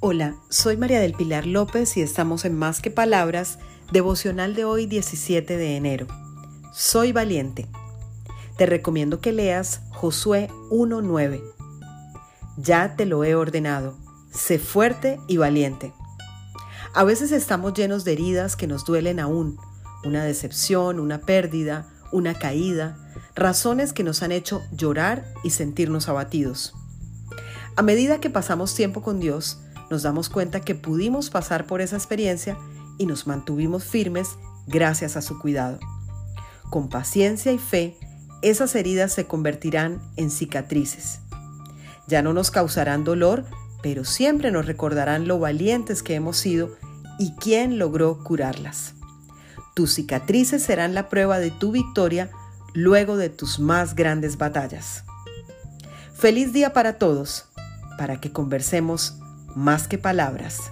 Hola, soy María del Pilar López y estamos en Más que Palabras, devocional de hoy 17 de enero. Soy valiente. Te recomiendo que leas Josué 1.9. Ya te lo he ordenado, sé fuerte y valiente. A veces estamos llenos de heridas que nos duelen aún, una decepción, una pérdida, una caída, razones que nos han hecho llorar y sentirnos abatidos. A medida que pasamos tiempo con Dios, nos damos cuenta que pudimos pasar por esa experiencia y nos mantuvimos firmes gracias a su cuidado. Con paciencia y fe, esas heridas se convertirán en cicatrices. Ya no nos causarán dolor, pero siempre nos recordarán lo valientes que hemos sido y quién logró curarlas. Tus cicatrices serán la prueba de tu victoria luego de tus más grandes batallas. Feliz día para todos, para que conversemos más que palabras.